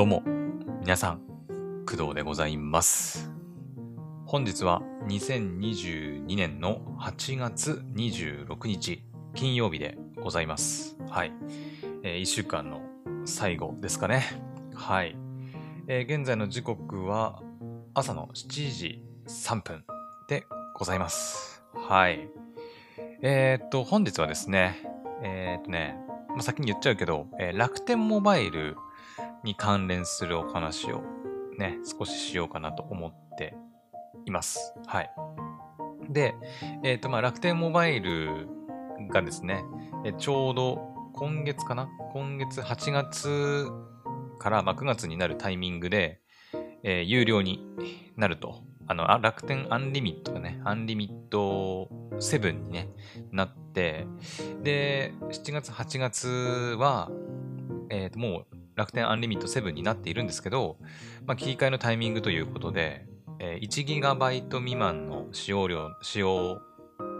どうも、皆さん、工藤でございます。本日は2022年の8月26日、金曜日でございます。はい。えー1週間の最後ですかね。はい。えー現在の時刻は朝の7時3分でございます。はい。えーっと、本日はですね、えーっとね、まあ、先に言っちゃうけど、えー楽天モバイルに関連するお話をね、少ししようかなと思っています。はい。で、えっ、と、まあ、楽天モバイルがですね、えちょうど今月かな？今月8月から、ま、9月になるタイミングで、えー有料になると。あの、あ楽天アンリミットがね、アンリミット7にね、なって、で、7月、8月は、えーともう楽天アンリミット7になっているんですけど、まあ、切り替えのタイミングということで、え 1GB 未満の使用量、使用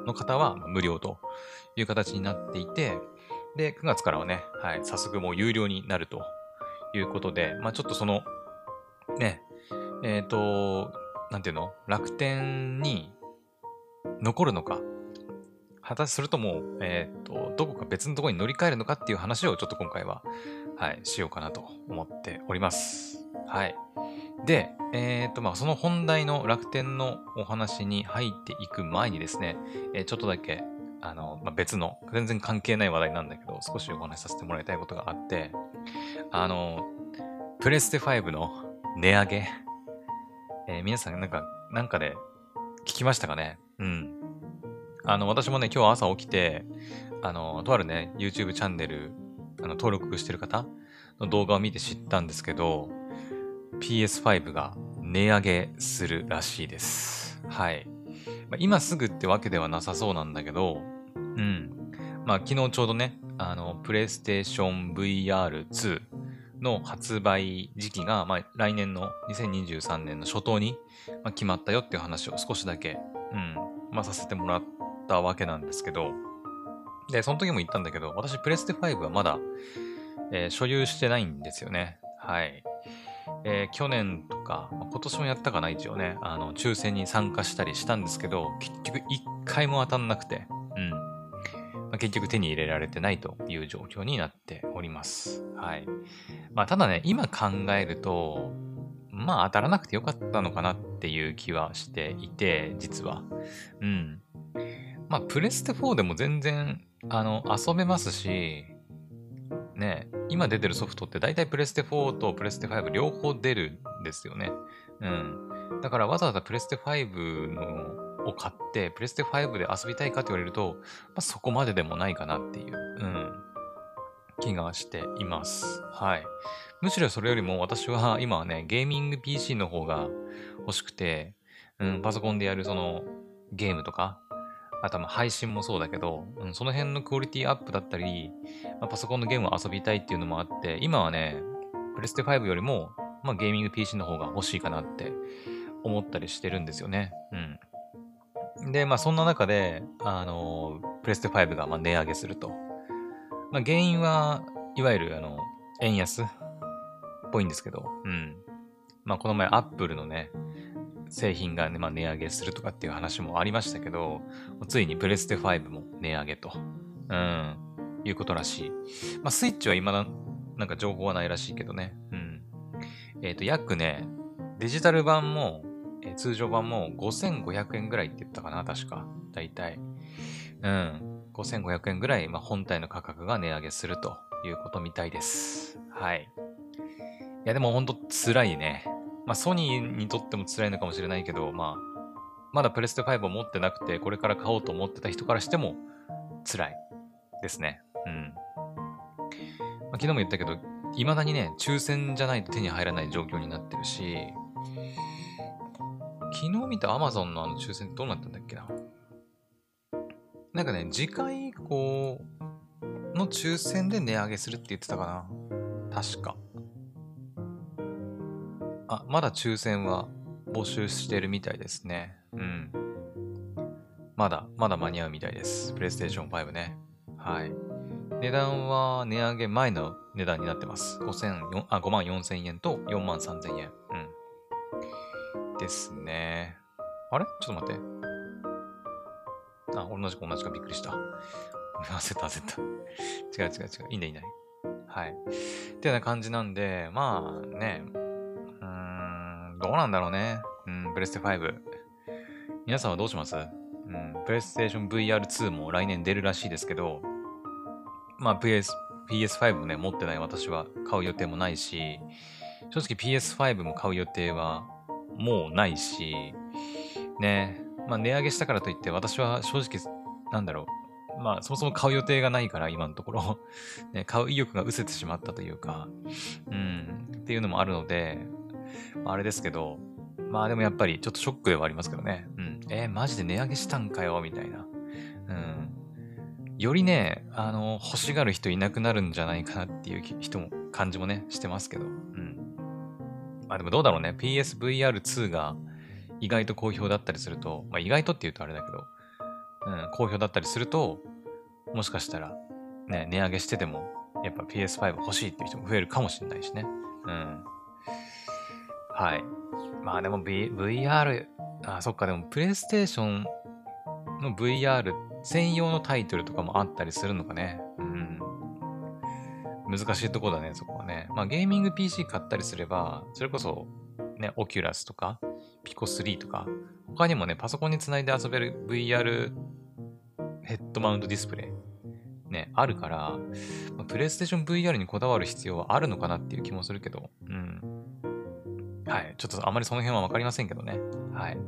の方は無料という形になっていて、で、9月からはね、はい、早速もう有料になるということで、まあ、ちょっとその、ね、えっ、と、なんていうの楽天に残るのか、果たしそれとも、えっ、と、どこか別のところに乗り換えるのかっていう話をちょっと今回は、はい、しようかなと思っております。はい。で、えっ、と、まあ、その本題の楽天のお話に入っていく前にですね、えーちょっとだけ、あの、まあ、別の、全然関係ない話題なんだけど、少しお話しさせてもらいたいことがあって、あの、プレステ5の値上げ、えー皆さんなんか、なんかで聞きましたかね？うん。あの、私もね、今日朝起きて、あの、とあるね、YouTube チャンネル、あの、登録してる方の動画を見て知ったんですけど、PS5 が値上げするらしいです。はい。まあ、今すぐってわけではなさそうなんだけど、うん。まあ、昨日ちょうどね、あの、プレイステーション VR2 の発売時期が、まあ、来年の2023年の初頭に、まあ、決まったよっていう話を少しだけ、うん、まあ、させてもらったわけなんですけど、で、その時も言ったんだけど、私、プレステ5はまだ、えー所有してないんですよね。はい。えー去年とか、今年もやったかな、一応ね、あの、抽選に参加したりしたんですけど、結局一回も当たんなくて、うん。まあ、結局手に入れられてないという状況になっております。はい。まあ、ただね、今考えると、まあ、当たらなくてよかったのかなっていう気はしていて、実は。うん。まあ、プレステ4でも全然、あの、遊べますし、ね、今出てるソフトって大体プレステ4とプレステ5両方出るんですよね。うん。だからわざわざプレステ5のを買って、プレステ5で遊びたいかって言われると、まあ、そこまででもないかなっていう、うん、気がしています。はい。むしろそれよりも私は今はね、ゲーミング PC の方が欲しくて、うん、パソコンでやるそのゲームとか、あとはま配信もそうだけど、うん、その辺のクオリティアップだったり、まあ、パソコンのゲームを遊びたいっていうのもあって、今はね、プレステ5よりも、まあ、ゲーミング PC の方が欲しいかなって思ったりしてるんですよね。うん。で、まあそんな中で、あの、プレステ5がまあ値上げすると。まあ原因は、いわゆるあの、円安っぽいんですけど、うん。まあこの前アップルのね、製品が、ねまあ、値上げするとかっていう話もありましたけど、ついにプレステ5も値上げと、うん、いうことらしい。まあ、スイッチは今だ、なんか情報はないらしいけどね。うん。えっ、と、約ね、デジタル版も、えー通常版も5500円ぐらいって言ったかな、確か。だいたい。うん。5500円ぐらい、まあ、本体の価格が値上げするということみたいです。はい。いや、でもほんと辛いね。まあ、ソニーにとっても辛いのかもしれないけど、まあ、まだプレステ5を持ってなくて、これから買おうと思ってた人からしても、辛いですね。うん。まあ、昨日も言ったけど、未だにね、抽選じゃないと手に入らない状況になってるし、昨日見た Amazon のあの抽選ってどうなったんだっけな。なんかね、次回以降の抽選で値上げするって言ってたかな。確か。あ、まだ抽選は募集してるみたいですね。うん。まだ、まだ間に合うみたいです。プレイステーション5ね。はい。値段は値上げ前の値段になってます。5000あ5万4千円と4万3千円。うん。ですね。あれ？ちょっと待って。あ、同じか同じかびっくりした。焦った焦った。違う違う違う。いいねいいね。はい。っていうような感じなんで、まあね。どうなんだろうね。うん、プレステ5。皆さんはどうします？うん、プレイステーション VR2 も来年出るらしいですけど、まあ PS、PS5 もね、持ってない私は買う予定もないし、正直 PS5 も買う予定はもうないし、ね、まあ値上げしたからといって私は正直、なんだろう、まあそもそも買う予定がないから今のところ、ね、買う意欲が失せてしまったというか、うん、っていうのもあるので、まああれですけど、まあでもやっぱりちょっとショックではありますけどね。うん。えーマジで値上げしたんかよ、みたいな。うん。よりね、あの、欲しがる人いなくなるんじゃないかなっていう人も、感じもね、してますけど。うん。まあでもどうだろうね。PSVR2 が意外と好評だったりすると、まあ意外とって言うとあれだけど、うん、好評だったりすると、もしかしたら、ね、値上げしてても、やっぱ PS5 欲しいっていう人も増えるかもしれないしね。うん。はい。まあでも、v、VR、あ、そっか、でもプレイステーションの VR 専用のタイトルとかもあったりするのかね。うん。難しいとこだね、そこはね。まあゲーミング PC 買ったりすれば、それこそ、ね、オキュラスとか、ピコ3とか、他にもね、パソコンにつないで遊べる VR ヘッドマウントディスプレイ、ね、あるから、まあ、プレイステーション VR にこだわる必要はあるのかなっていう気もするけど、はい。ちょっとあまりその辺はわかりませんけどね。はい。ま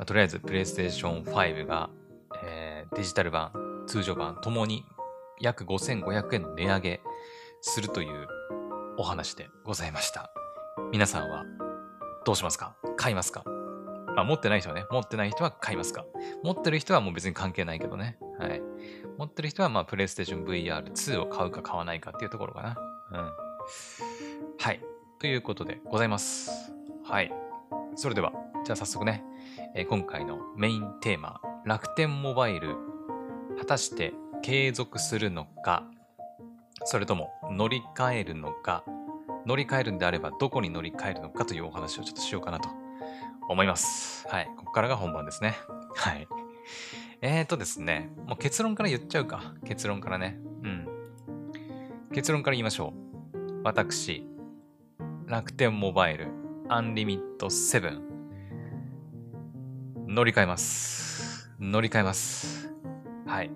あ、とりあえず、プレイステーション5が、えーデジタル版、通常版ともに約5500円の値上げするというお話でございました。皆さんはどうしますか？買いますか？まあ、持ってない人はね、持ってない人は買いますか？持ってる人はもう別に関係ないけどね。はい。持ってる人は、まあ、プレイステーション VR2 を買うか買わないかっていうところかな。うん。はい。ということでございます。はい。それでは、じゃあ早速ね、えー今回のメインテーマ、楽天モバイル、果たして継続するのか、それとも乗り換えるのか、乗り換えるんであればどこに乗り換えるのかというお話をちょっとしようかなと思います。はい。ここからが本番ですね。はい。えーとですね、もう結論から言っちゃうか。結論からね。うん。結論から言いましょう。私、楽天モバイル、アンリミット7、乗り換えます。乗り換えます。はい。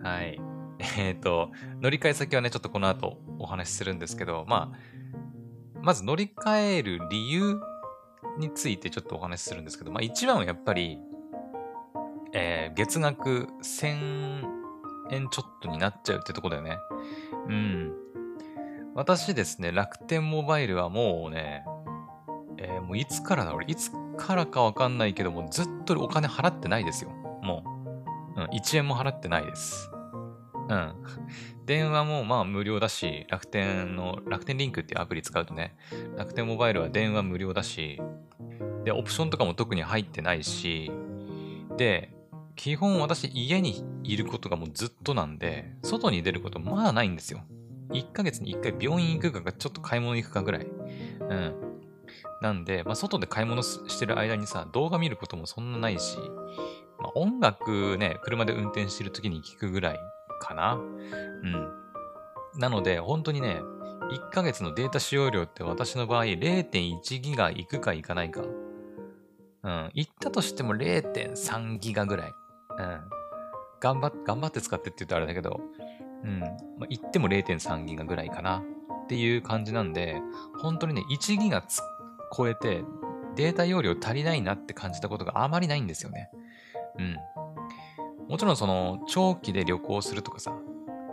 はい。えっ、と、乗り換え先はね、ちょっとこの後お話しするんですけど、まあ、まず乗り換える理由についてちょっとお話しするんですけど、まあ一番はやっぱり、えー月額1000円ちょっとになっちゃうってとこだよね。うん。私ですね、楽天モバイルはもうね、えーもういつからだ？俺、いつからかわかんないけども、ずっとお金払ってないですよ。もう。うん、1円も払ってないです。うん。電話もまあ無料だし、楽天の、楽天リンクっていうアプリ使うとね、楽天モバイルは電話無料だし、で、オプションとかも特に入ってないし、で、基本私家にいることがもうずっとなんで、外に出ることまだないんですよ。1ヶ月に1回病院行くかかちょっと買い物行くかぐらい。うん。なんで、まあ、外で買い物してる間にさ、動画見ることもそんなないし、まあ、音楽ね、車で運転してる時に聞くぐらいかな。うん。なので、本当にね、1ヶ月のデータ使用量って私の場合0.1ギガいくかいかないか。うん。行ったとしても0.3ギガぐらい。うん。頑張って、頑張って使ってって言うとあれだけど、うん。まあ、行っても0.3ギガぐらいかな。っていう感じなんで、本当にね、1ギガ超えてデータ容量足りないなって感じたことがあまりないんですよね。うん。もちろんその、長期で旅行するとかさ、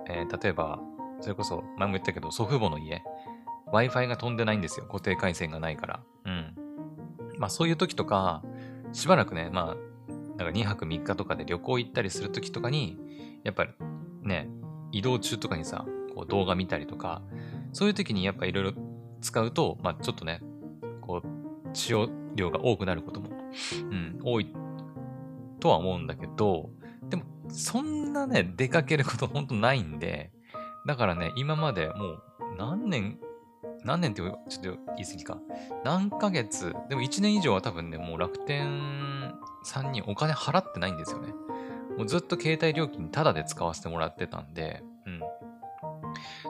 えー例えば、それこそ前も言ったけど祖父母の家、Wi-Fi が飛んでないんですよ。固定回線がないから。うん。まあそういう時とか、しばらくね、まあ、なんか2泊3日とかで旅行行ったりする時とかに、やっぱりね、移動中とかにさ、こう動画見たりとか、そういう時にやっぱいろいろ使うと、まあちょっとね、こう、使用量が多くなることも、うん、多いとは思うんだけど、でもそんなね、出かけることほんとないんで、だからね、今までもう何年、何年ってちょっと言い過ぎか。何ヶ月、でも1年以上は多分ね、もう楽天さんにお金払ってないんですよね。もうずっと携帯料金タダで使わせてもらってたんで、うん。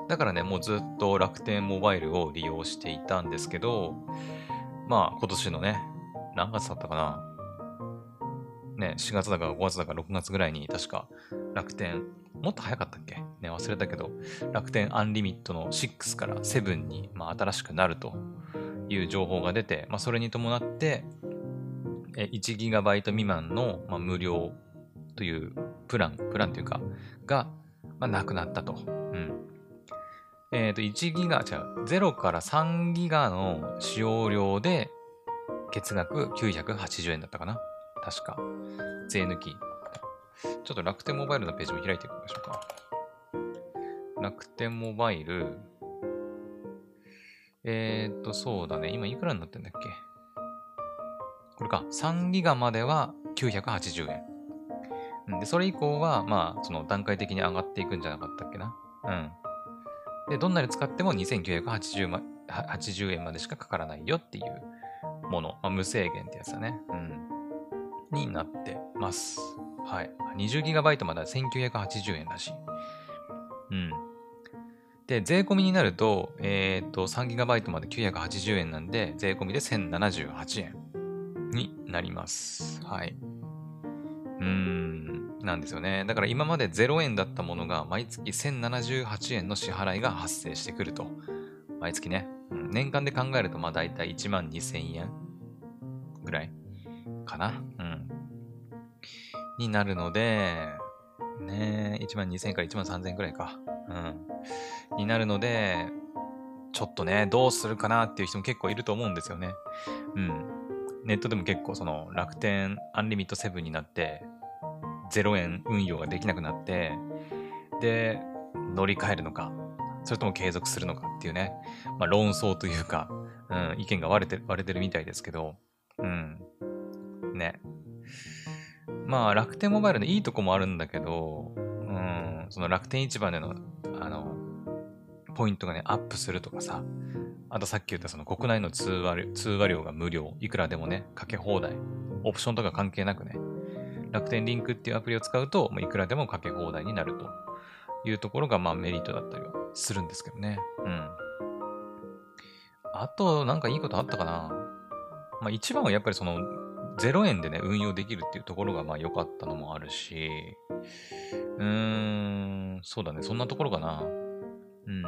だからね、もうずっと楽天モバイルを利用していたんですけど、まあ今年のね、何月だったかなね、4月だか5月だか6月ぐらいに確か楽天、もっと早かったっけ？ね、忘れたけど、楽天アンリミットの6から7に、まあ、新しくなるという情報が出て、まあ、それに伴って、1GB 未満の、まあ、無料というプラン、プランというか、が、まあ、なくなったと。うん。えっ、ー、と、1ギガ、違う、0から3ギガの使用量で、月額980円だったかな確か。税抜き。ちょっと楽天モバイルのページも開いてみましょうか。楽天モバイル。えー、っと、そうだね。今いくらになってんだっけ？これか。3ギガまでは980円。で、それ以降は、まあ、その段階的に上がっていくんじゃなかったっけな。うん。で、どんなに使っても2980ま80円までしかかからないよっていうもの。まあ、無制限ってやつだね。うん。になってます。はい。20GB までは1980円だし。うん。で、税込みになると、えっ、ー、と、3GB まで980円なんで、税込みで1078円になります。はい。うん、なんですよね。だから今まで0円だったものが毎月1078円の支払いが発生してくると。毎月ね。うん年間で考えると、まあ大体1万2000円ぐらいかな。うん。になるので、ね1万2000円から1万3000円くらいか。うん。になるので、ちょっとね、どうするかなっていう人も結構いると思うんですよね。うん。ネットでも結構その楽天アンリミット7になって、0円運用ができなくなって、で、乗り換えるのか、それとも継続するのかっていうね、まあ論争というか、うん、意見が割れて割れてるみたいですけど、うん。ね。まあ、楽天モバイルのいいとこもあるんだけど、うん、その楽天市場での、あの、ポイントがね、アップするとかさ、あとさっき言ったその国内の通話通話料が無料、いくらでもね、かけ放題、オプションとか関係なくね、楽天リンクっていうアプリを使うと、まあいくらでもかけ放題になるというところが、まあメリットだったりはするんですけどね。うん。あと、なんかいいことあったかなまあ一番はやっぱりその、0円でね、運用できるっていうところがまあ良かったのもあるし、うーん、そうだね、そんなところかな。うん。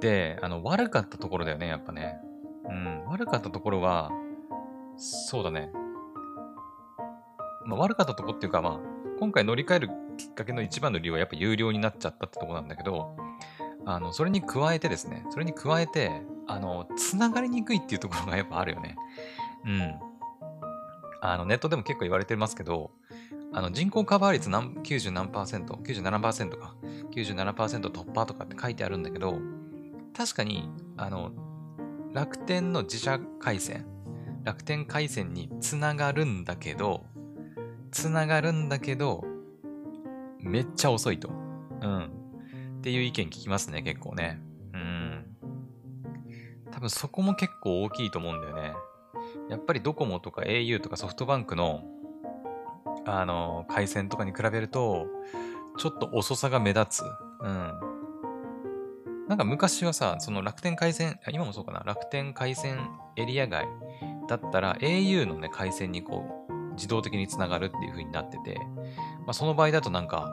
で、あの、悪かったところだよね、やっぱね。うん、悪かったところは、そうだね。まあ、悪かったとこっていうか、まあ、今回乗り換えるきっかけの一番の理由はやっぱ有料になっちゃったってとこなんだけど、あの、それに加えてですね、それに加えて、あの、つながりにくいっていうところがやっぱあるよね。うん。あの、ネットでも結構言われてますけど、あの人口カバー率何90何パーセント ?97% か。97%突破とかって書いてあるんだけど、確かに、あの、楽天の自社回線、楽天回線につながるんだけど、つながるんだけど、めっちゃ遅いと。うん。っていう意見聞きますね、結構ね。うん。多分そこも結構大きいと思うんだよね。やっぱりドコモとか au とかソフトバンクの、あの、回線とかに比べると、ちょっと遅さが目立つ。うん。なんか昔はさ、その楽天回線、今もそうかな、楽天回線エリア外だったら au のね、回線にこう、自動的につながるっていう風になってて、まあその場合だとなんか、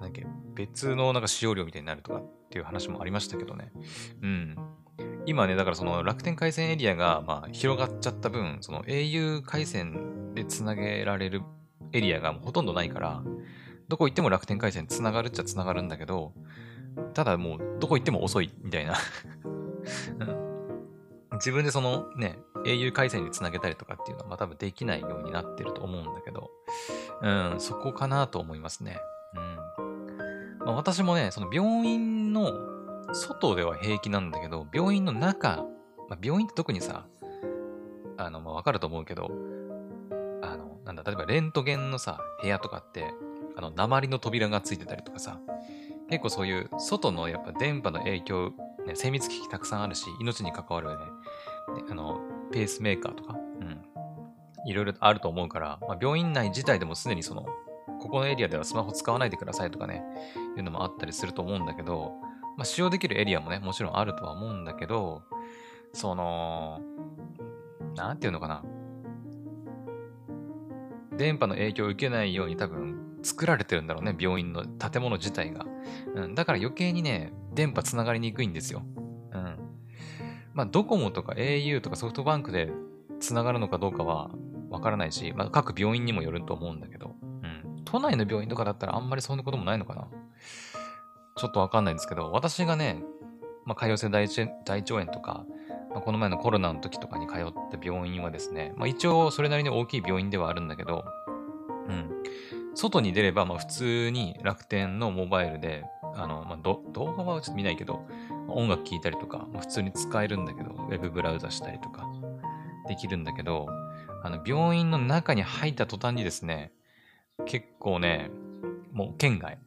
なんか別のなんか使用量みたいになるとかっていう話もありましたけどね。うん。今ね、だからその楽天回線エリアがまあ広がっちゃった分、その au 回線でつなげられるエリアがもうほとんどないから、どこ行っても楽天回線つながるっちゃつながるんだけど、ただもうどこ行っても遅いみたいな 自分でそのね、au 回線につなげたりとかっていうのはまあ多分できないようになってると思うんだけど、うん、そこかなと思いますね。うん。まあ、私もね、その病院の外では平気なんだけど、病院の中、まあ、病院って特にさ、あの、まあ、わかると思うけど、あの、なんだ、例えばレントゲンのさ、部屋とかって、あの、鉛の扉がついてたりとかさ、結構そういう外のやっぱ電波の影響、ね、精密機器たくさんあるし、命に関わるね、あの、ペースメーカーとか、うん、いろいろあると思うから、まあ、病院内自体でもすでにその、ここのエリアではスマホ使わないでくださいとかね、いうのもあったりすると思うんだけど、まあ、使用できるエリアもね、もちろんあるとは思うんだけど、その、なんていうのかな。電波の影響を受けないように多分作られてるんだろうね、病院の建物自体が。うん、だから余計にね、電波つながりにくいんですよ。うん。まあ、ドコモとか au とかソフトバンクでつながるのかどうかはわからないし、まあ、各病院にもよると思うんだけど、うん。都内の病院とかだったらあんまりそんなこともないのかな。ちょっとわかんないんですけど、私がね、まあ、潰瘍性大腸炎とか、まあ、この前のコロナの時とかに通った病院はですね、まあ、一応それなりに大きい病院ではあるんだけど、うん。外に出れば、まあ、普通に楽天のモバイルで、あの、まあ、動画はちょっと見ないけど、音楽聴いたりとか、まあ、普通に使えるんだけど、ウェブブラウザしたりとか、できるんだけど、あの、病院の中に入った途端にですね、結構ね、もう県外。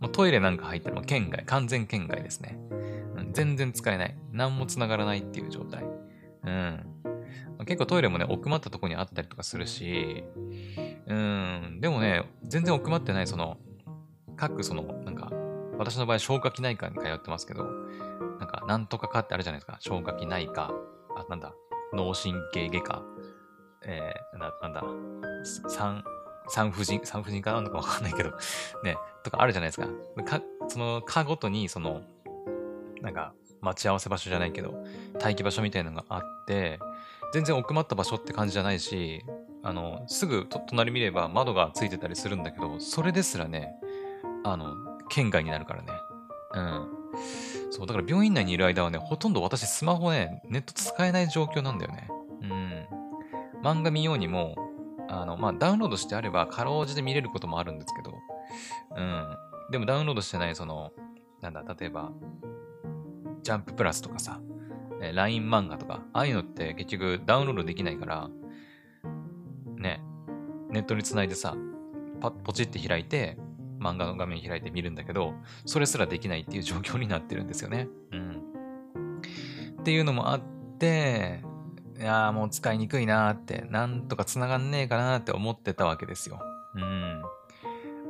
もうトイレなんか入ったらもう県外、完全県外ですね。全然使えない。何も繋がらないっていう状態。うん。結構トイレもね、奥まったとこにあったりとかするし、うん。でもね、全然奥まってない、その、各その、なんか、私の場合、消化器内科に通ってますけど、なんか、なんとかかってあるじゃないですか。消化器内科、あ、なんだ、脳神経外科、えー、ななんだ、産、産婦人、産婦人科なのかわかんないけど、ね、とかあるじゃないですか。かその科ごとに、その、なんか、待ち合わせ場所じゃないけど、待機場所みたいなのがあって、全然奥まった場所って感じじゃないし、あの、すぐ隣見れば窓がついてたりするんだけど、それですらね、あの、県外になるからね。うん。そう、だから病院内にいる間はね、ほとんど私スマホね、ネット使えない状況なんだよね。うん。漫画見ようにも、あの、まあ、ダウンロードしてあれば、かろうじて見れることもあるんですけど、うん。でもダウンロードしてない、その、なんだ、例えば、ジャンププラスとかさ、え LINE 漫画とか、ああいうのって結局ダウンロードできないから、ね、ネットにつないでさ、パッ、ポチって開いて、漫画の画面開いて見るんだけど、それすらできないっていう状況になってるんですよね。うん。っていうのもあって、いやーもう使いにくいなーって、なんとか繋がんねえかなーって思ってたわけですよ。うん。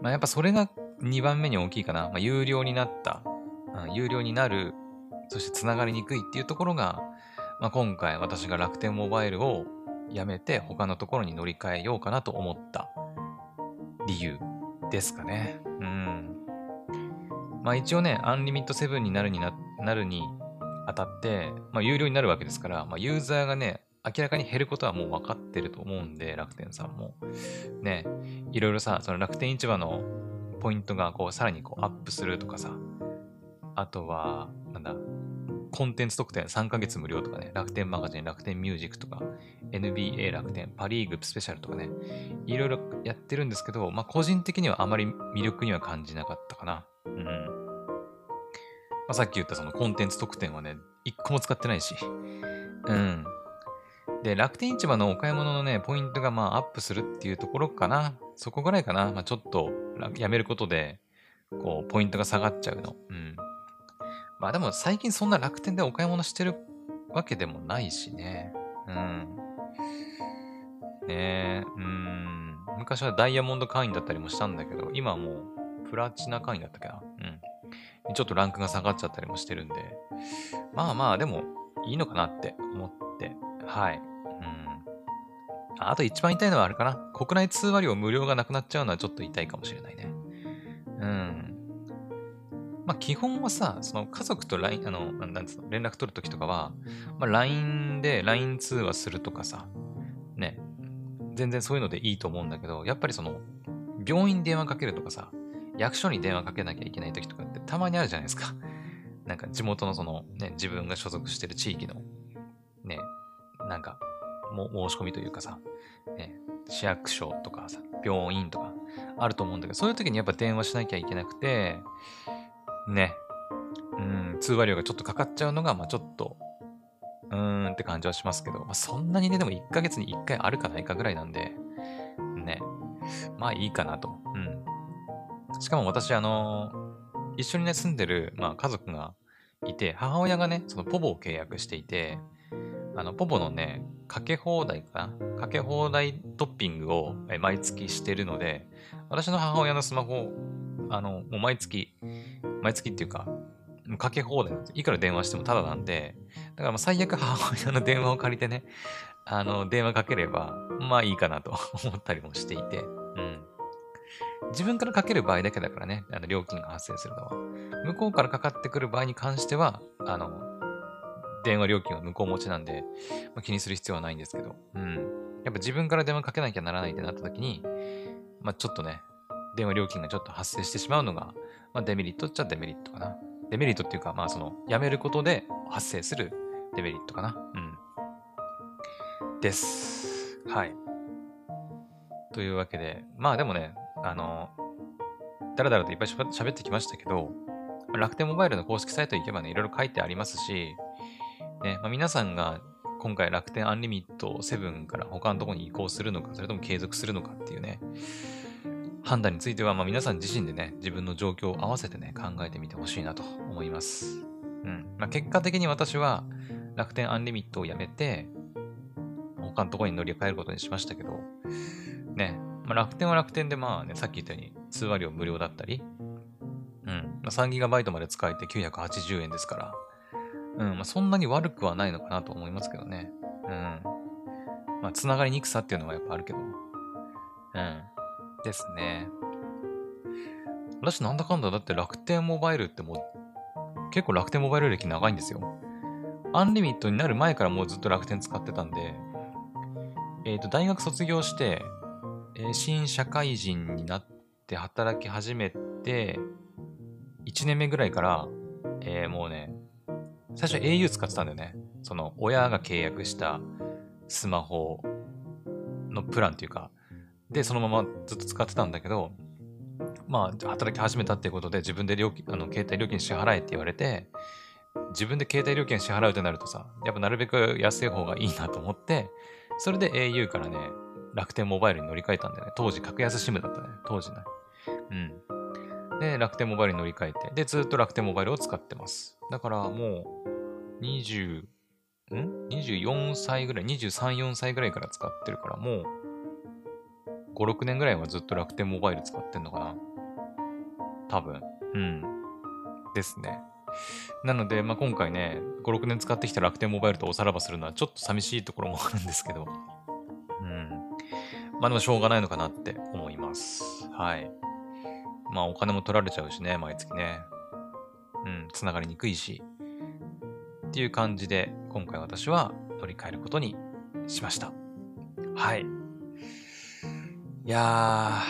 まあやっぱそれが2番目に大きいかな。まあ有料になった。うん、有料になるそしてつながりにくいっていうところが、まあ、今回私が楽天モバイルをやめて他のところに乗り換えようかなと思った理由ですかね。うん。まあ一応ね、アンリミット7になるにななるにあたって、まあ有料になるわけですから、まあユーザーがね、明らかに減ることはもう分かってると思うんで、楽天さんも。ね、いろいろさ、その楽天市場のポイントがこうさらにこうアップするとかさ、あとは、なんだ、コンテンツ特典3ヶ月無料とかね、楽天マガジン、楽天ミュージックとか、NBA 楽天、パリーグスペシャルとかね、いろいろやってるんですけど、まあ個人的にはあまり魅力には感じなかったかな。うん。まあ、さっき言ったそのコンテンツ特典はね、一個も使ってないし。うん。で、楽天市場のお買い物のね、ポイントがまあアップするっていうところかな。そこぐらいかな。まあちょっとやめることで、こう、ポイントが下がっちゃうの。うん。まあでも最近そんな楽天でお買い物してるわけでもないしね。うん。ねえ、うん。昔はダイヤモンド会員だったりもしたんだけど、今はもうプラチナ会員だったっけな。うん。ちょっとランクが下がっちゃったりもしてるんで。まあまあ、でもいいのかなって思って。はい。うん。あと一番痛いのはあれかな。国内通話料無料がなくなっちゃうのはちょっと痛いかもしれないね。うん。まあ、基本はさ、その家族と LINE、あの、なんつうの、連絡取るときとかは、まあ、LINE で LINE 通話するとかさ、ね、全然そういうのでいいと思うんだけど、やっぱりその、病院に電話かけるとかさ、役所に電話かけなきゃいけないときとかってたまにあるじゃないですか。なんか地元のその、ね、自分が所属してる地域の、ね、なんか、も申し込みというかさ、ね、市役所とかさ、病院とかあると思うんだけど、そういう時にやっぱ電話しなきゃいけなくて、ね、うん、通話料がちょっとかかっちゃうのが、まあちょっと、うーんって感じはしますけど、まあ、そんなにね、でも1ヶ月に1回あるかないかぐらいなんで、ね、まあいいかなと。うん。しかも私、あの一緒にね、住んでる、まあ家族がいて、母親がね、そのポボを契約していて、あの、ポポのね、かけ放題かな？かけ放題トッピングを毎月してるので、私の母親のスマホ、あの、もう毎月、毎月っていうか、かけ放題なんです。いくら電話してもタダなんで、だからまあ最悪母親の電話を借りてね、あの、電話かければ、まあいいかなと 思ったりもしていて、うん。自分からかける場合だけだからね、あの料金が発生するのは。向こうからかかってくる場合に関しては、あの、電話料金は向こう持ちなんで、まあ、気にする必要はないんですけど、うん。やっぱ自分から電話かけなきゃならないってなった時に、まあちょっとね、電話料金がちょっと発生してしまうのが、まあデメリットっちゃデメリットかな。デメリットっていうか、まあその、やめることで発生するデメリットかな。うん。です。はい。というわけで、まあでもね、あの、だらだらといっぱい喋ってきましたけど、楽天モバイルの公式サイト行けばね、いろいろ書いてありますし、ね、まあ、皆さんが今回楽天アンリミット7から他のところに移行するのか、それとも継続するのかっていうね、判断については、まあ、皆さん自身でね、自分の状況を合わせてね、考えてみてほしいなと思います。うん。まあ、結果的に私は楽天アンリミットをやめて、他のところに乗り換えることにしましたけど、ね、まあ、楽天は楽天でまあね、さっき言ったように通話料無料だったり、うん、まあ、3GB まで使えて980円ですから、うん、まあ、そんなに悪くはないのかなと思いますけどね。うん。まあ、つながりにくさっていうのはやっぱあるけど。うん。ですね。私なんだかんだだって楽天モバイルってもう、結構楽天モバイル歴長いんですよ。アンリミットになる前からもうずっと楽天使ってたんで、えっ、ー、と、大学卒業して、えー、新社会人になって働き始めて、1年目ぐらいから、えー、もうね、最初 au 使ってたんだよね。その、親が契約したスマホのプランっていうか、で、そのままずっと使ってたんだけど、まあ、働き始めたっていうことで自分で料金、あの、携帯料金支払えって言われて、自分で携帯料金支払うとなるとさ、やっぱなるべく安い方がいいなと思って、それで au からね、楽天モバイルに乗り換えたんだよね。当時、格安 SIM だったね。当時ね。うん。で、楽天モバイルに乗り換えて、で、ずっと楽天モバイルを使ってます。だからもう、20、ん ?24 歳ぐらい、23、4歳ぐらいから使ってるから、もう、5、6年ぐらいはずっと楽天モバイル使ってんのかな多分。うん。ですね。なので、まあ、今回ね、5、6年使ってきた楽天モバイルとおさらばするのはちょっと寂しいところもあるんですけど、うん。まあでもしょうがないのかなって思います。はい。まあお金も取られちゃうしね、毎月ね。うん、つながりにくいし。っていう感じで、今回私は乗り換えることにしました。はい。いやー、ま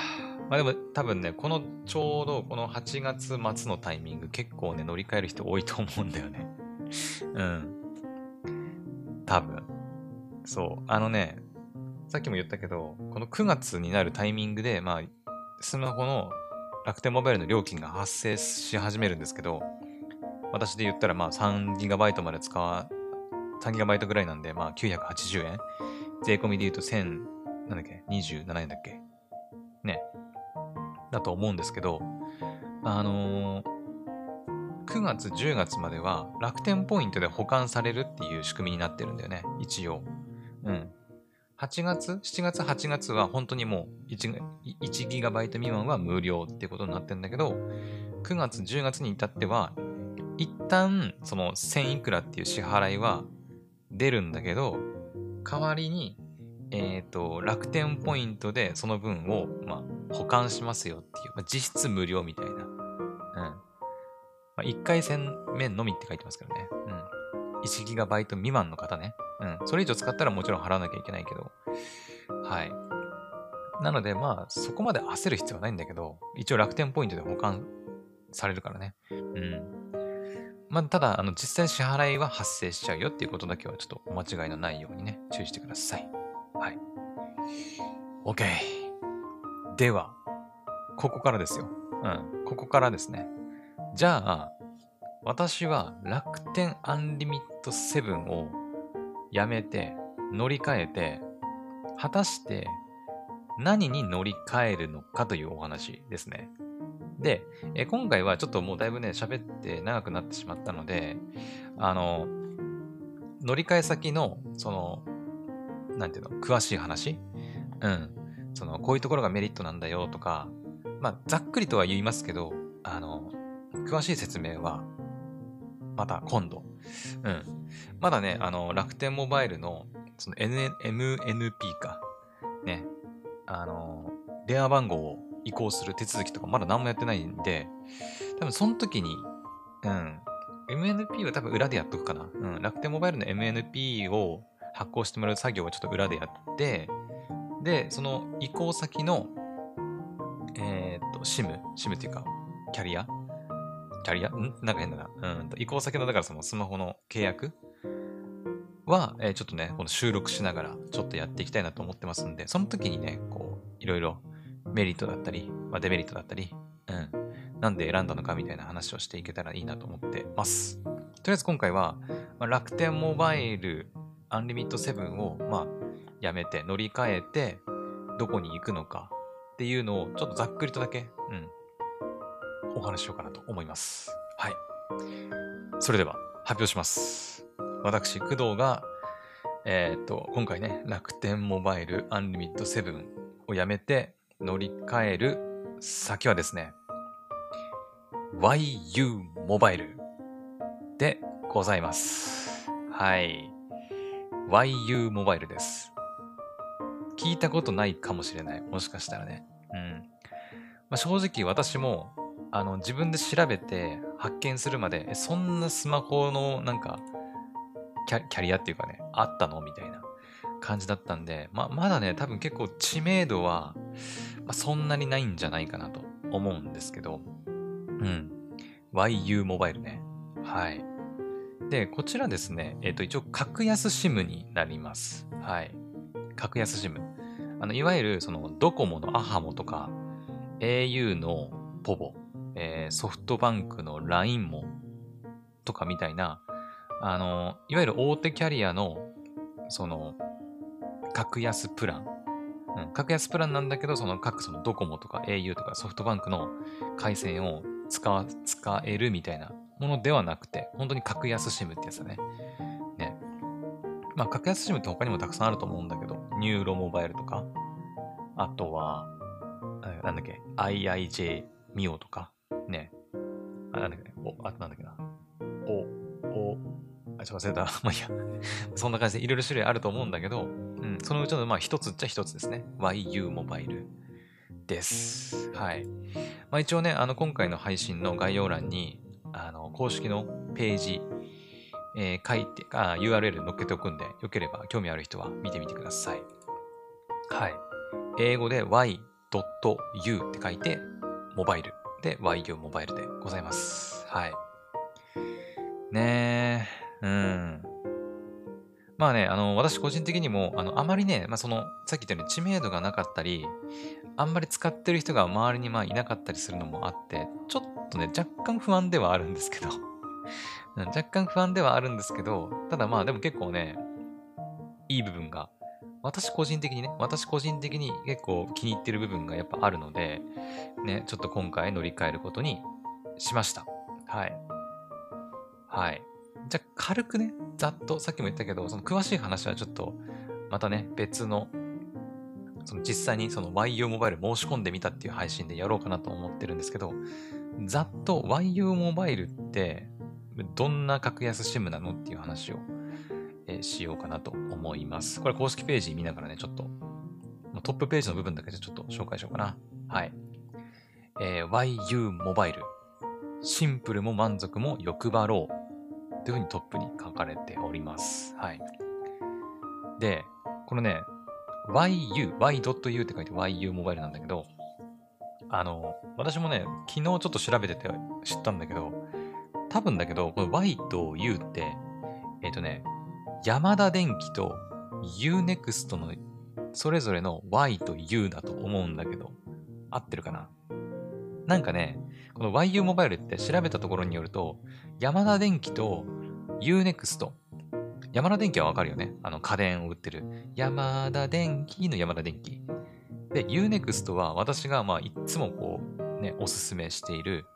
あでも多分ね、このちょうどこの8月末のタイミング結構ね、乗り換える人多いと思うんだよね。うん。多分。そう。あのね、さっきも言ったけど、この9月になるタイミングで、まあ、スマホの楽天モバイルの料金が発生し始めるんですけど、私で言ったらまあ 3GB まで使わ、3GB ぐらいなんで、まあ980円。税込みで言うと1000、なんだっけ ?27 円だっけ？ね。だと思うんですけど、あのー、9月、10月までは楽天ポイントで保管されるっていう仕組みになってるんだよね、一応。うん。8月 ?7 月、8月は本当にもう 1, 1ギガバイト未満は無料ってことになってるんだけど、9月、10月に至っては、一旦その1000いくらっていう支払いは出るんだけど、代わりにえっ、ー、と、楽天ポイントでその分を、まあ、保管しますよっていう、まあ、実質無料みたいな。うん。まあ、1回戦面のみって書いてますけどね。うん。1ギガバイト未満の方ね。うん。それ以上使ったらもちろん払わなきゃいけないけど。はい。なので、まあ、そこまで焦る必要はないんだけど、一応楽天ポイントで保管されるからね。うん。まあ、ただ、あの、実際支払いは発生しちゃうよっていうことだけはちょっとお間違いのないようにね、注意してください。はい。OK。では、ここからですよ。うん。ここからですね。じゃあ、私は楽天アンリミット7をやめて、乗り換えて、果たして何に乗り換えるのかというお話ですね。で、え今回はちょっともうだいぶね、喋って長くなってしまったので、あの、乗り換え先の、その、なんていうの、詳しい話？うん。その、こういうところがメリットなんだよとか、まあ、ざっくりとは言いますけど、あの、詳しい説明は、また今度。うん。まだね、あの、楽天モバイルの、その N、MNP か。ね。あの、電話番号を移行する手続きとかまだ何もやってないんで、多分その時に、うん。MNP は多分裏でやっとくかな。うん。楽天モバイルの MNP を発行してもらう作業をちょっと裏でやって、で、その移行先の、えー、っと、SIM、SIM っていうか、キャリア？キャリア？ん？なんか変だな。うんと、移行先の、だからそのスマホの契約？は、えー、ちょっとね、この収録しながらちょっとやっていきたいなと思ってますんで、その時にね、こう、いろいろメリットだったり、まあ、デメリットだったり、うん、なんで選んだのかみたいな話をしていけたらいいなと思ってます。とりあえず今回は、まあ、楽天モバイルアンリミット7を、まあ、やめて乗り換えて、どこに行くのかっていうのをちょっとざっくりとだけ、うん、お話ししようかなと思います。はい。それでは発表します。私、工藤が、えー、っと、今回ね、楽天モバイルアンリミット7をやめて乗り換える先はですね、YU モバイルでございます。はい。YU モバイルです。聞いたことないかもしれない。もしかしたらね。うん。まあ、正直私もあの、自分で調べて発見するまで、そんなスマホのなんかキャ、キャリアっていうかね、あったのみたいな感じだったんで、ま、まだね、多分結構知名度は、まあ、そんなにないんじゃないかなと思うんですけど、うん。YU モバイルね。はい。で、こちらですね、えっ、ー、と、一応、格安 SIM になります。はい。格安 SIM。あの、いわゆる、その、ドコモのアハモとか、au のポボえー、ソフトバンクの LINE もとかみたいな、あの、いわゆる大手キャリアの、その、格安プラン。うん、格安プランなんだけど、その各そのドコモとか au とかソフトバンクの回線を使使えるみたいなものではなくて、本当に格安 SIM ってやつだね。ね。まあ、格安 SIM って他にもたくさんあると思うんだけど、ニューロモバイルとか、あとは、なんだっけ、IIJ ミオとか、ね、あ、なんだっけ、お、あとなんだっけな。お、お、あ、ちょっと忘れた。まあいいや。そんな感じでいろいろ種類あると思うんだけど、うん、そのうちのまあ一つっちゃ一つですね。YU モバイルです。はい。まあ一応ね、あの今回の配信の概要欄に、あの、公式のページ、えー、書いて、あ、URL 載っけておくんで、よければ興味ある人は見てみてください。はい。英語で y.u って書いて、モバイルで YU モバイルでございます。はい。ねえ、うん。まあね、あの、私個人的にも、あの、あまりね、まあその、さっき言ったように知名度がなかったり、あんまり使ってる人が周りにまあいなかったりするのもあって、ちょっとね、若干不安ではあるんですけど 若干不安ではあるんですけど、ただまあでも結構ね、いい部分が私個人的にね、私個人的に結構気に入ってる部分がやっぱあるので、ね、ちょっと今回乗り換えることにしました。はい。はい。じゃあ軽くね、ざっと、さっきも言ったけど、その詳しい話はちょっと、またね、別の、その実際にその YU モバイル申し込んでみたっていう配信でやろうかなと思ってるんですけど、ざっと YU モバイルってどんな格安 SIM なのっていう話をえしようかなと思います。これ公式ページ見ながらね、ちょっと、トップページの部分だけでちょっと紹介しようかな。はい。えー、YU モバイル。シンプルも満足も欲張ろう。というふうにトップに書かれております。はい。で、このね、YU、Y.U って書いて YU モバイルなんだけど、あの、私もね、昨日ちょっと調べてて知ったんだけど、多分だけど、この Y と U って、えっ、ー、とね、ヤマダ電機と Unext のそれぞれの Y と U だと思うんだけど、合ってるかな？なんかね、この YU モバイルって調べたところによると、ヤマダ電機と Unext。ヤマダ電機はわかるよね？あの家電を売ってる。ヤマダ電機のヤマダ電機。で、Unext は私がまあいつもこうね、おすすめしている、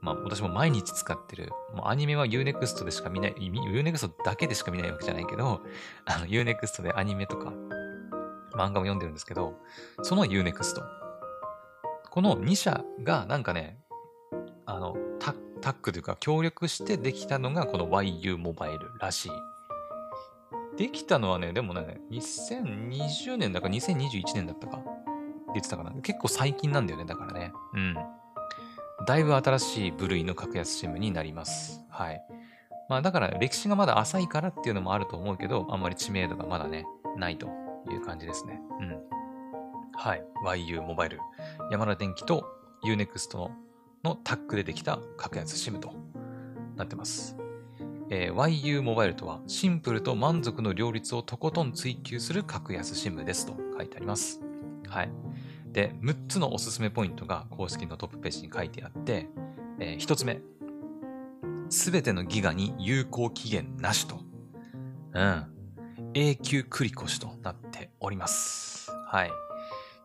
まあ私も毎日使ってる、もうアニメは Unext でしか見ない、Unext だけでしか見ないわけじゃないけど、あの Unext でアニメとか漫画も読んでるんですけど、その Unext。この2社がなんかね、あの、タッグというか協力してできたのがこの YU モバイルらしい。できたのはね、でもね、2020年だか2021年だったか出てたかな？結構最近なんだよね、だからね。うん。だいぶ新しい部類の格安シムになります。はい。まあだから歴史がまだ浅いからっていうのもあると思うけど、あんまり知名度がまだね、ないという感じですね。うん。はい。YU モバイル。山田電機と Unext ののタッグでできた格安 SIM となってます。えー、YU モバイルとはシンプルと満足の両立をとことん追求する格安 SIM ですと書いてあります。はい。で、6つのおすすめポイントが公式のトップページに書いてあって、えー、1つ目。すべてのギガに有効期限なしと。うん。永久繰り越しとなっております。はい。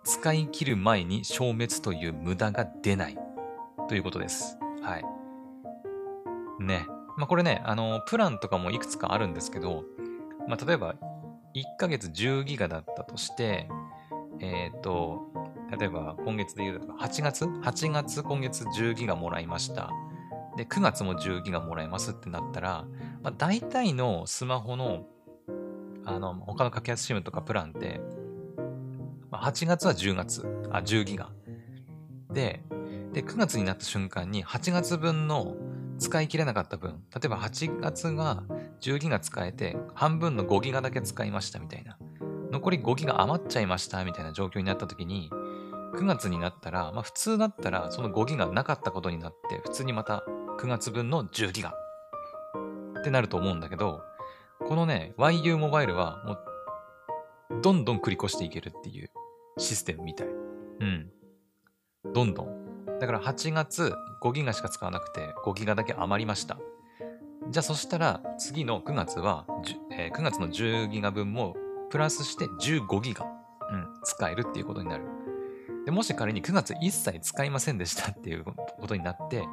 使い切る前に消滅という無駄が出ないということです。はい。ね。まあこれね、あの、プランとかもいくつかあるんですけど、まあ例えば、1ヶ月10ギガだったとして、えっ、ー、と、例えば今月で言うと8月 ?8 月今月10ギガもらいました。で、9月も10ギガもらえますってなったら、まあ、大体のスマホの、あの、他の格安 SIM とかプランって、まあ、8月は10月、あ、10ギガ。で、で、9月になった瞬間に8月分の使い切れなかった分、例えば8月が10ギガ使えて、半分の5ギガだけ使いましたみたいな。残り5ギガ余っちゃいましたみたいな状況になった時に、9月になったら、まあ普通だったらその5ギガなかったことになって、普通にまた9月分の10ギガってなると思うんだけど、このね、YU モバイルはもう、どんどん繰り越していけるっていうシステムみたい。うん。どんどん。だから8月5ギガしか使わなくて5ギガだけ余りました。じゃあそしたら次の9月は、えー、9月の10ギガ分もプラスして15ギガ、うん、使えるっていうことになる。でもし仮に9月一切使いませんでしたっていうことになって、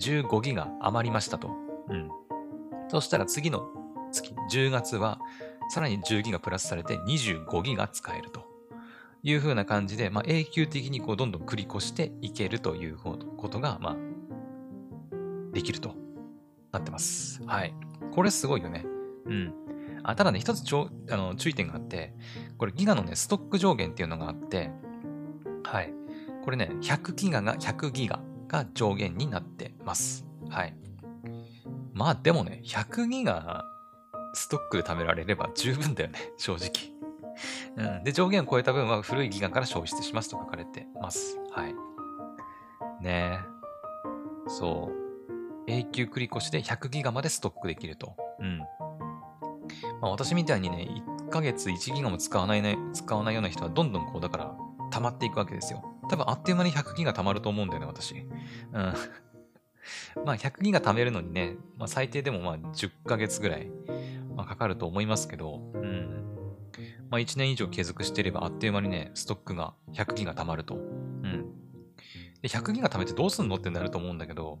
15ギガ余りましたと。うん。そしたら次の月、10月は、さらに10ギガプラスされて25ギガ使えるという風な感じで、まあ、永久的にこうどんどん繰り越していけるということが、まあ、できるとなってます。はい。これすごいよね。うん。あただね、一つちょあの注意点があって、これギガのね、ストック上限っていうのがあって、はい。これね、100ギガが100ギガが上限になってます。はい。まあでもね、100ギガストックで貯められれば十分だよね、正直。うん。で、上限を超えた分は古いギガから消失しますと書かれてます。はい。ねえ。そう。永久繰り越しで100ギガまでストックできると。うん。まあ、私みたいにね、1ヶ月1ギガも使わないね、使わないような人はどんどんこう、だから、溜まっていくわけですよ。多分あっという間に100ギガ溜まると思うんだよね、私。うん。まあ、100ギガ貯めるのにね、まあ、最低でもまあ、10ヶ月ぐらい、まあ、かかると思いますけど、うん。まあ、1年以上継続していれば、あっという間にね、ストックが100ギガ溜まると。うん。で、100ギガ貯めてどうすんのってなると思うんだけど、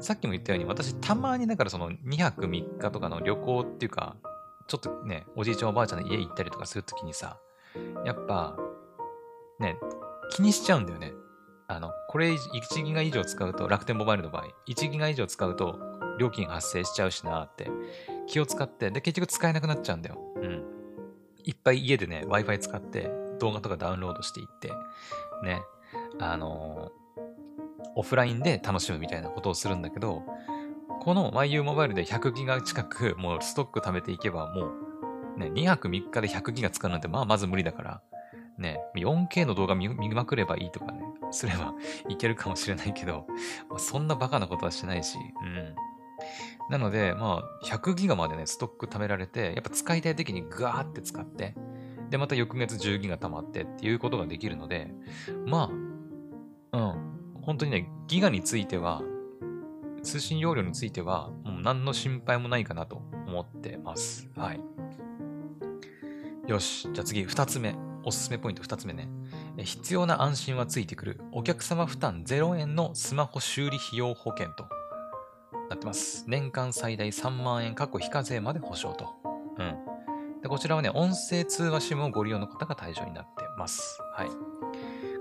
さっきも言ったように、私、たまにだからその2泊3日とかの旅行っていうか、ちょっとね、おじいちゃんおばあちゃんの家行ったりとかするときにさ、やっぱ、ね、気にしちゃうんだよね。あの、これ1ギガ以上使うと、楽天モバイルの場合、1ギガ以上使うと料金発生しちゃうしなって気を使って、で、結局使えなくなっちゃうんだよ。うん。いっぱい家でね、Wi-Fi 使って動画とかダウンロードしていって、ね、あのー、オフラインで楽しむみたいなことをするんだけど、この YU モバイルで100ギガ近くもうストック貯めていけばもうね、2泊3日で100ギガ使うなんてまあまず無理だから、ね、4K の動画見まくればいいとかね、すればいけるかもしれないけど、そんなバカなことはしないし、うん。なので、まあ、100ギガまでね、ストック貯められて、やっぱ使いたい時にガーって使って、で、また翌月10ギガ溜まってっていうことができるので、まあ、うん、本当にね、ギガについては、通信容量については、もう何の心配もないかなと思ってます。はい。よし。じゃあ次、二つ目。おすすめポイント二つ目ね。必要な安心はついてくるお客様負担0円のスマホ修理費用保険となってます。年間最大3万円過去非課税まで保証と。うん。でこちらはね、音声通話 SIM をご利用の方が対象になってます。はい。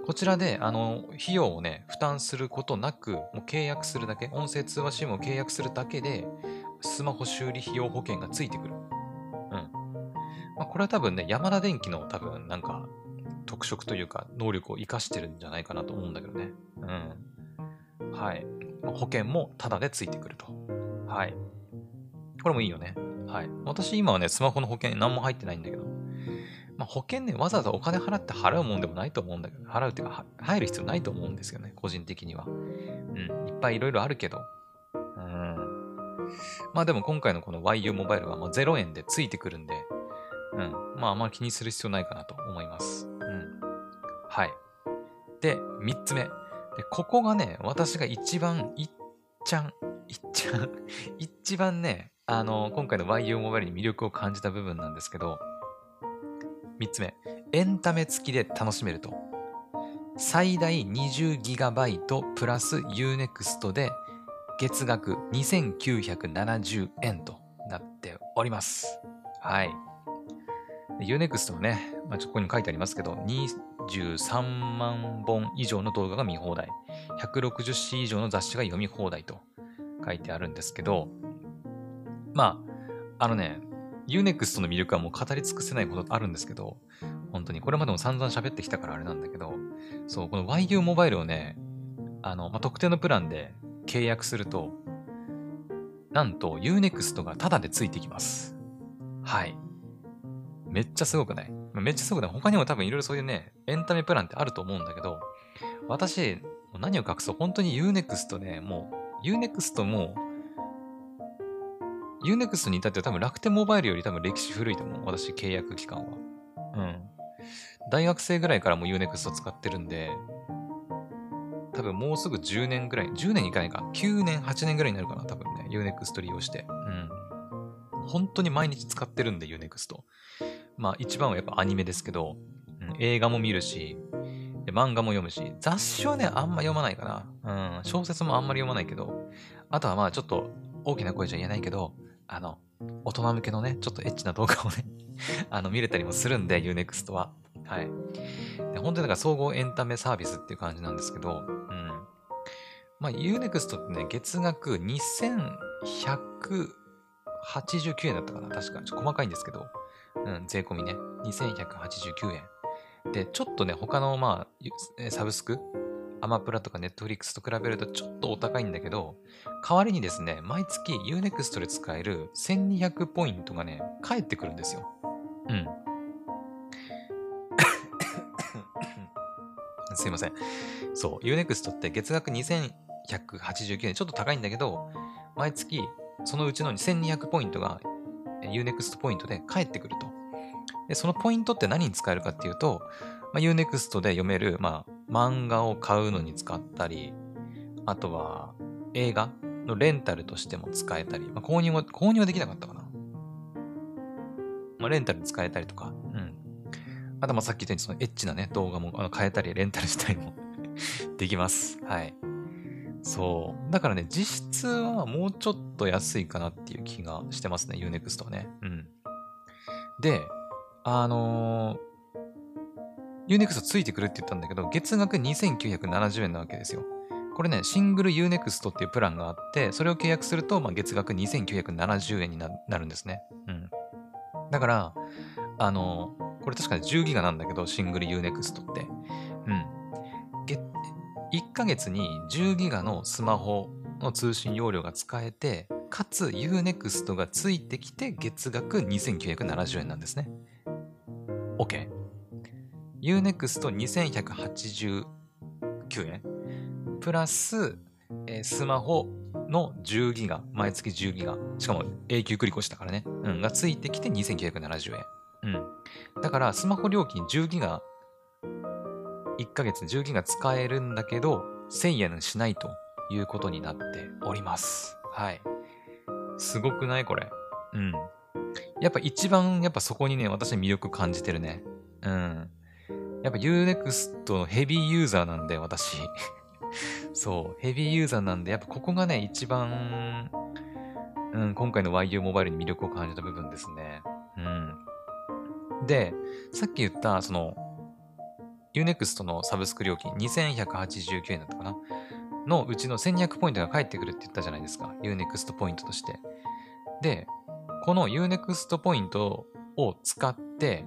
こちらで、あの、費用をね、負担することなく、もう契約するだけ、音声通話 SIM を契約するだけで、スマホ修理費用保険がついてくる。うん。まあ、これは多分ね、ヤマダ電機の多分なんか、特色というか、能力を活かしてるんじゃないかなと思うんだけどね。うん。はい。保険もタダでついてくると。はい。これもいいよね。はい。私今はね、スマホの保険何も入ってないんだけど、まあ、保険ね、わざわざお金払って払うもんでもないと思うんだけど、払うっていうか、入る必要ないと思うんですよね、個人的には。うん、いっぱいいろいろあるけど。うん。まあでも今回のこの YU モバイルはもう0円でついてくるんで、うん。まああんまり気にする必要ないかなと思います。うん。はい。で、3つ目。で、ここがね、私が一番、いっちゃん、いっちゃん、一番ね、あの、今回の YU モバイルに魅力を感じた部分なんですけど、3つ目、エンタメ付きで楽しめると。最大 20GB プラス Unext で月額2970円となっております。はい。Unext もね、まあ、ここに書いてありますけど、23万本以上の動画が見放題、160紙以上の雑誌が読み放題と書いてあるんですけど、まあ、あのね、Unext の魅力はもう語り尽くせないほどあるんですけど、本当にこれまでも散々喋ってきたからあれなんだけど、そう、この YU モバイルをね、あの、まあ、特定のプランで契約すると、なんと Unext がタダでついてきます。はい。めっちゃすごくない？めっちゃすごく他にも多分いろいろそういうね、エンタメプランってあると思うんだけど、私、何を隠そう、本当に Unext ね、もう、Unext も Unext に至っては多分楽天モバイルより多分歴史古いと思う。私、契約期間は。うん。大学生ぐらいからもう Unext 使ってるんで、多分もうすぐ10年ぐらい、10年いかないか、9年、8年ぐらいになるかな、多分ね、Unext 利用して。うん。本当に毎日使ってるんで、Unext。まあ一番はやっぱアニメですけど、うん、映画も見るし、で漫画も読むし、雑誌はね、あんま読まないかな。うん、小説もあんまり読まないけど、あとはまあちょっと大きな声じゃ言えないけど、あの、大人向けのね、ちょっとエッチな動画をね あの、見れたりもするんで、Unext は。はい。で本当にだから総合エンタメサービスっていう感じなんですけど、うん。まあ、Unext ってね、月額2189円だったかな確か。ちょっと細かいんですけど、うん、税込みね、2189円。で、ちょっとね、他の、まあ、サブスクアマプラとかネットフリックスと比べるとちょっとお高いんだけど、代わりにですね、毎月 Unext で使える1200ポイントがね、返ってくるんですよ。うん。すいません。そう、Unext って月額2189円、ちょっと高いんだけど、毎月そのうちの1200ポイントが Unext ポイントで返ってくると。で、そのポイントって何に使えるかっていうと、まあ、Unext で読める、まあ、漫画を買うのに使ったり、あとは映画のレンタルとしても使えたり、まあ、購入は、購入はできなかったかな。まあ、レンタル使えたりとか、うん。あとまあさっき言ったようにそのエッチなね、動画もあの変えたり、レンタルしたりも できます。はい。そう。だからね、実質はもうちょっと安いかなっていう気がしてますね、Unext はね。うん。で、あのー Unext ついてくるって言ったんだけど、月額2970円なわけですよ。これね、シングル Unext っていうプランがあって、それを契約すると、まあ、月額2970円になるんですね。うん。だから、あの、これ確かに10ギガなんだけど、シングル Unext って。うん。1ヶ月に10ギガのスマホの通信容量が使えて、かつ Unext がついてきて月額2970円なんですね。OK。Unext2189 円プラス、えー、スマホの10ギガ、毎月10ギガ、しかも永久繰り越しだからね、うん、がついてきて2970円。うん。だから、スマホ料金10ギガ、1ヶ月10ギガ使えるんだけど、1000円しないということになっております。はい。すごくない？これ。うん。やっぱ一番、やっぱそこにね、私は魅力感じてるね。うん。やっぱ Unext のヘビーユーザーなんで、私。そう、ヘビーユーザーなんで、やっぱここがね、一番、うん、今回の YU モバイルに魅力を感じた部分ですね。うん。で、さっき言った、その、Unext のサブスク料金2189円だったかな？のうちの1200ポイントが返ってくるって言ったじゃないですか。Unext ポイントとして。で、この Unext ポイントを使って、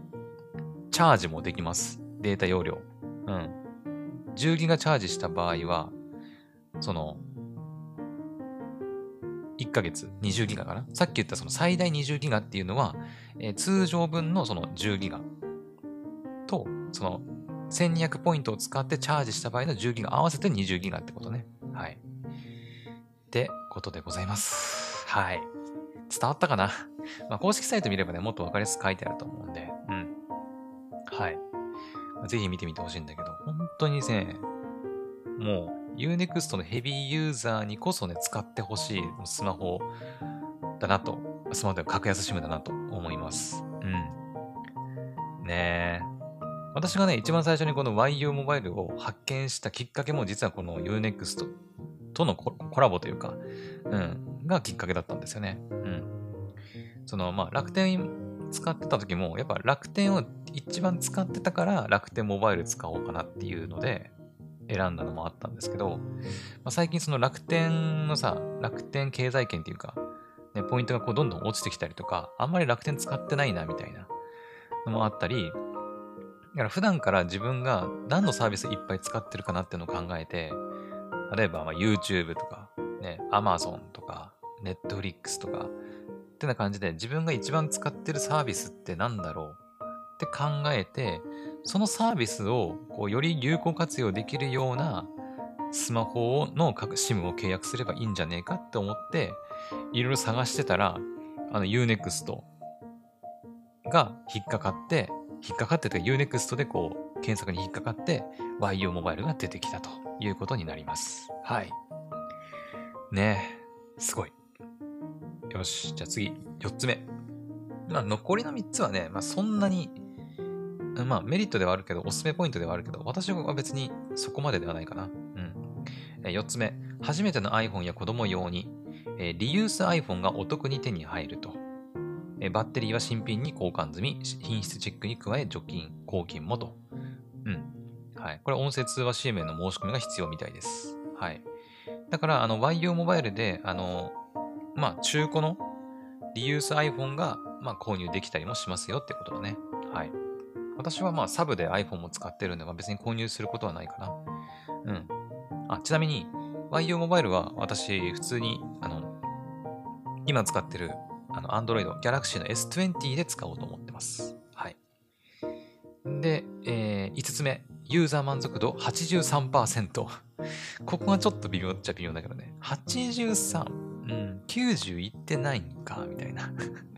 チャージもできます。データ容量。うん。10ギガチャージした場合は、その、1ヶ月20ギガかな？さっき言ったその最大20ギガっていうのは、えー、通常分のその10ギガと、その1200ポイントを使ってチャージした場合の10ギガ合わせて20ギガってことね。はい。ってことでございます。はい。伝わったかな？まあ、公式サイト見ればね、もっとわかりやすく書いてあると思うんで、うん。はい。ぜひ見てみてほしいんだけど、本当にね、もう Unext のヘビーユーザーにこそね、使ってほしいスマホだなと、スマホでは格安 SIM だなと思います。うん。ねえ。私がね、一番最初にこの YU モバイルを発見したきっかけも実はこの Unext とのコラボというか、うん、がきっかけだったんですよね。うん。その、まあ、楽天使ってた時も、やっぱ楽天を一番使ってたから楽天モバイル使おうかなっていうので選んだのもあったんですけど、まあ、最近その楽天のさ、楽天経済圏っていうか、ね、ポイントがこうどんどん落ちてきたりとか、あんまり楽天使ってないなみたいなのもあったり、だから普段から自分が何のサービスいっぱい使ってるかなっていうのを考えて、例えばま YouTube とか、ね、Amazon とか、Netflix とか、ってな感じで自分が一番使ってるサービスって何だろう？って考えて、そのサービスをこうより有効活用できるようなスマホの各 SIM を契約すればいいんじゃねえかって思って、いろいろ探してたら、あの Unext が引っかかって、引っかかってというか Unext でこう検索に引っかかって YU モバイルが出てきたということになります。はい。ねえ、すごい。よし、じゃあ次、4つ目。まあ、残りの3つはね、まあ、そんなに、まあ、メリットではあるけど、おすすめポイントではあるけど、私は別にそこまでではないかな。うん。え4つ目、初めての iPhone や子供用に、えリユース iPhone がお得に手に入ると。えバッテリーは新品に交換済み、品質チェックに加え除菌、抗菌もと。うん。はい。これ音声通話 CM への申し込みが必要みたいです。はい。だから、あの、YO モバイルで、あの、まあ、中古のリユース iPhone が、まあ、購入できたりもしますよってことだね。はい。私はまあ、サブで iPhone も使ってるんで、まあ、別に購入することはないかな。うん。あ、ちなみに、YO モバイルは私、普通に、あの、今使ってる、あの、Android、Galaxy の S20 で使おうと思ってます。はい。で、えー、5つ目、ユーザー満足度83%。ここがちょっと微妙っちゃ微妙だけどね。83。うん、90いってないんか、みたいな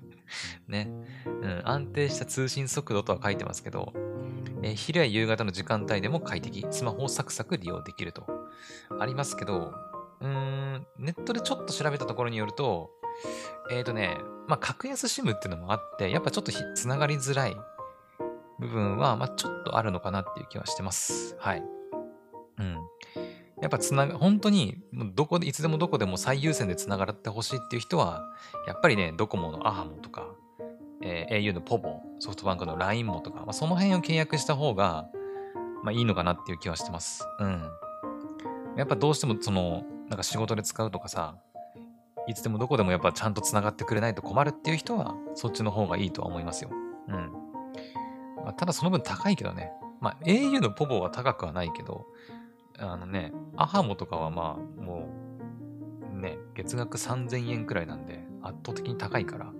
ね、うん。安定した通信速度とは書いてますけど、えー、昼や夕方の時間帯でも快適、スマホをサクサク利用できると。ありますけど、うーん、ネットでちょっと調べたところによると、えっ、ー、とね、まあ、格安 SIM っていうのもあって、やっぱちょっとつながりづらい部分は、まあ、ちょっとあるのかなっていう気はしてます。はい。うん。やっぱつなが、本当に、どこで、いつでもどこでも最優先でつながってほしいっていう人は、やっぱりね、ドコモのアハモとか、えー、au のポポ、ソフトバンクの LINE もとか、まあ、その辺を契約した方が、まあいいのかなっていう気はしてます。うん。やっぱどうしてもその、なんか仕事で使うとかさ、いつでもどこでもやっぱちゃんと繋がってくれないと困るっていう人は、そっちの方がいいとは思いますよ。うん。まあ、ただその分高いけどね。まあ au のポポは高くはないけど、あのね、アハモとかはまあ、もう、ね、月額3000円くらいなんで、圧倒的に高いから、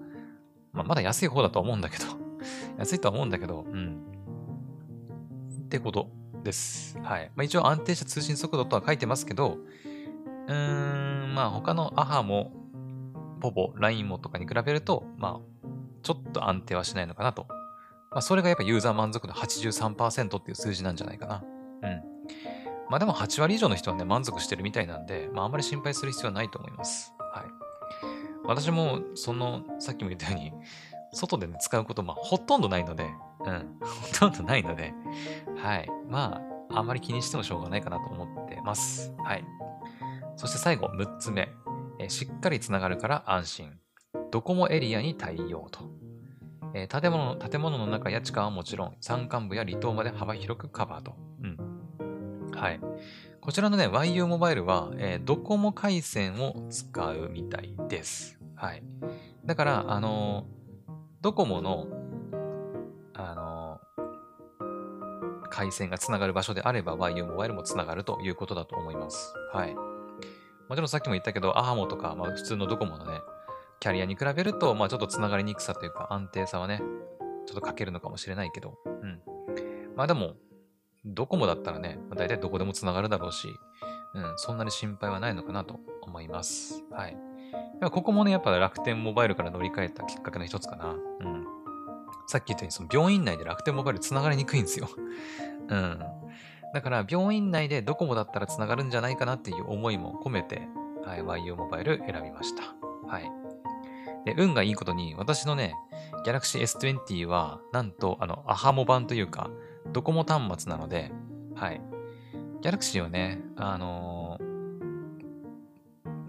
まあ、まだ安い方だとは思うんだけど 安いとは思うんだけど、うん。ってことです。はい。まあ、一応安定した通信速度とは書いてますけど、うーん、まあ他のアハも、ポポ、ラインもとかに比べると、まあ、ちょっと安定はしないのかなと。まあ、それがやっぱユーザー満足度83%っていう数字なんじゃないかな。うん。まあでも8割以上の人はね、満足してるみたいなんで、まああんまり心配する必要はないと思います。はい。私も、その、さっきも言ったように、外で、ね、使うこと、まあほとんどないので、うん。ほとんどないので、はい。まあ、あんまり気にしてもしょうがないかなと思ってます。はい。そして最後、6つ目。えしっかりつながるから安心。ドコモエリアに対応と。えー建物の建物の中や地下はもちろん、山間部や離島まで幅広くカバーと。うん。はい。こちらのね、YU モバイルは、えードコモ回線を使うみたいです。はい。だから、あのードコモの、あのー回線がつながる場所であれば、YU モバイルもつながるということだと思います。はい。もちろんさっきも言ったけど、アハモとか、まあ、普通のドコモのね、キャリアに比べると、まあ、ちょっとつながりにくさというか、安定さはね、ちょっと欠けるのかもしれないけど、うん。まあでも、ドコモだったらね、まあ、大体どこでもつながるだろうし、うん、そんなに心配はないのかなと思います。はい。ここもね、やっぱ楽天モバイルから乗り換えたきっかけの一つかな。うん。さっき言ったように、その病院内で楽天モバイルつながりにくいんですよ。うん。だから、病院内でドコモだったらつながるんじゃないかなっていう思いも込めて、はい、YU モバイル選びました。はい。で、運がいいことに、私のね、Galaxy S20 は、なんと、あの、アハモ版というか、ドコモ端末なので、はい。Galaxy はね、あのー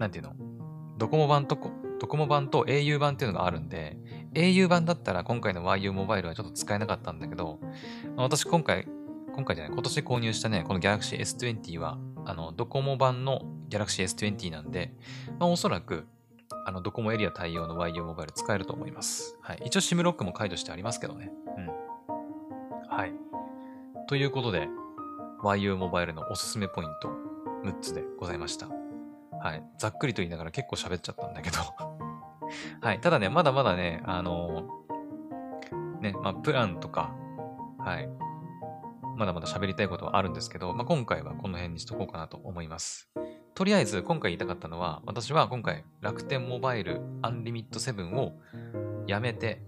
なんていうの？ドコモ版とこ、ドコモ版と au 版っていうのがあるんで、au 版だったら今回の YU モバイルはちょっと使えなかったんだけど、私今回、今回じゃない、今年購入したね、この Galaxy S20 は、あの、ドコモ版の Galaxy S20 なんで、まあおそらく、あの、ドコモエリア対応の YU モバイル使えると思います。はい。一応 SIM ロックも解除してありますけどね。うん。はい。ということで、YU モバイルのおすすめポイント6つでございました。はい。ざっくりと言いながら結構喋っちゃったんだけど。はい。ただね、まだまだね、あのね、まあ、プランとか、はい。まだまだ喋りたいことはあるんですけど、まあ、今回はこの辺にしとこうかなと思います。とりあえず、今回言いたかったのは、私は今回、楽天モバイルアンリミット7をやめて、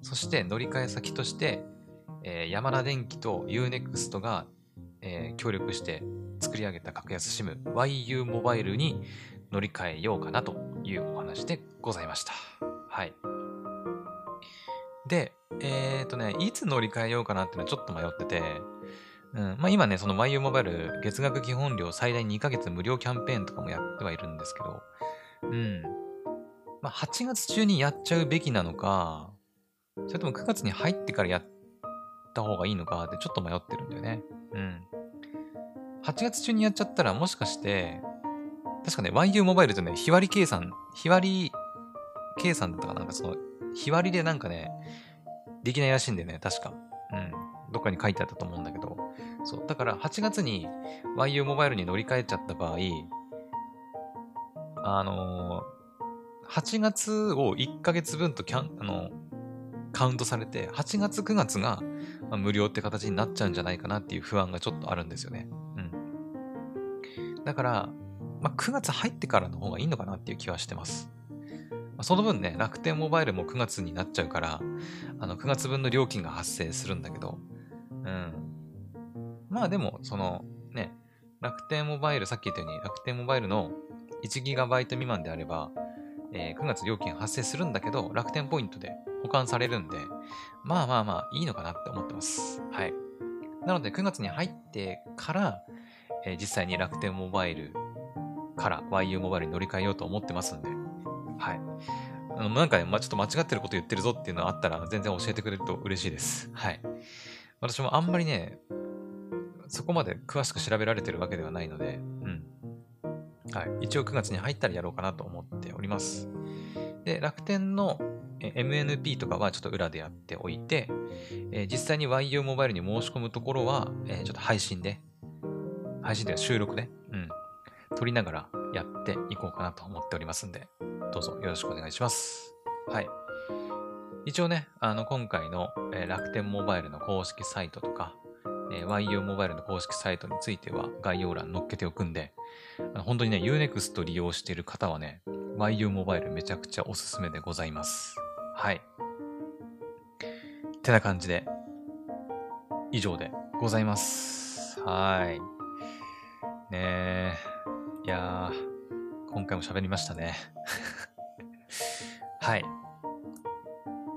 そして乗り換え先として、えーヤマダ電機と Unext が、えー協力して作り上げた格安 SIM YU モバイルに乗り換えようかなというお話でございました。はい。で、えっ、とね、いつ乗り換えようかなっていうのはちょっと迷ってて、うん、まあ今ね、その YU モバイル月額基本料最大2ヶ月無料キャンペーンとかもやってはいるんですけど、うん。まあ8月中にやっちゃうべきなのか、それとも9月に入ってからやった方がいいのかってちょっと迷ってるんだよね。うん。8月中にやっちゃったらもしかして、確かね、YU モバイルってね、日割り計算、日割り計算だったかなんかその、日割りでなんかね、できないらしいんでね、確か。うん。どっかに書いてあったと思うんだけど。そう。だから8月に YU モバイルに乗り換えちゃった場合、あのー8月を1ヶ月分とキャン、あのカウントされて、8月9月が、まあ無料って形になっちゃうんじゃないかなっていう不安がちょっとあるんですよね。うん。だから、まあ、9月入ってからの方がいいのかなっていう気はしてます。その分ね、楽天モバイルも9月になっちゃうから、あの、9月分の料金が発生するんだけど、うん。まあでも、その、ね、楽天モバイル、さっき言ったように、楽天モバイルの 1GB 未満であれば、えー9月料金発生するんだけど、楽天ポイントで保管されるんで、まあまあまあ、いいのかなって思ってます。はい。なので、9月に入ってから、えー実際に楽天モバイルから YU モバイルに乗り換えようと思ってますんで、はい。あのなんかね、まあ、ちょっと間違ってること言ってるぞっていうのがあったら、全然教えてくれると嬉しいです。はい。私もあんまりね、そこまで詳しく調べられてるわけではないので、うん。はい。一応9月に入ったらやろうかなと思っております。で、楽天の MNP とかはちょっと裏でやっておいて、えー実際に YU モバイルに申し込むところは、えーちょっと配信で、配信では収録で、うん、撮りながらやっていこうかなと思っておりますんで、どうぞよろしくお願いします。はい。一応ね、あの、今回の、え楽天モバイルの公式サイトとか、えー YU モバイルの公式サイトについては概要欄載っけておくんで、あの本当にね、Unext 利用している方はね、YU モバイルめちゃくちゃおすすめでございます。はい。ってな感じで、以上でございます。はい。ねえ。いやー、今回も喋りましたね。はい。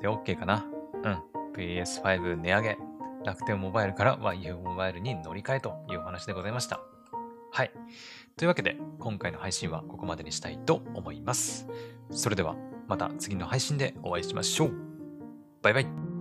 で、OK かなうん。PS5 値上げ、楽天モバイルから YU モバイルに乗り換えというお話でございました。はい。というわけで、今回の配信はここまでにしたいと思います。それでは、また次の配信でお会いしましょう。バイバイ。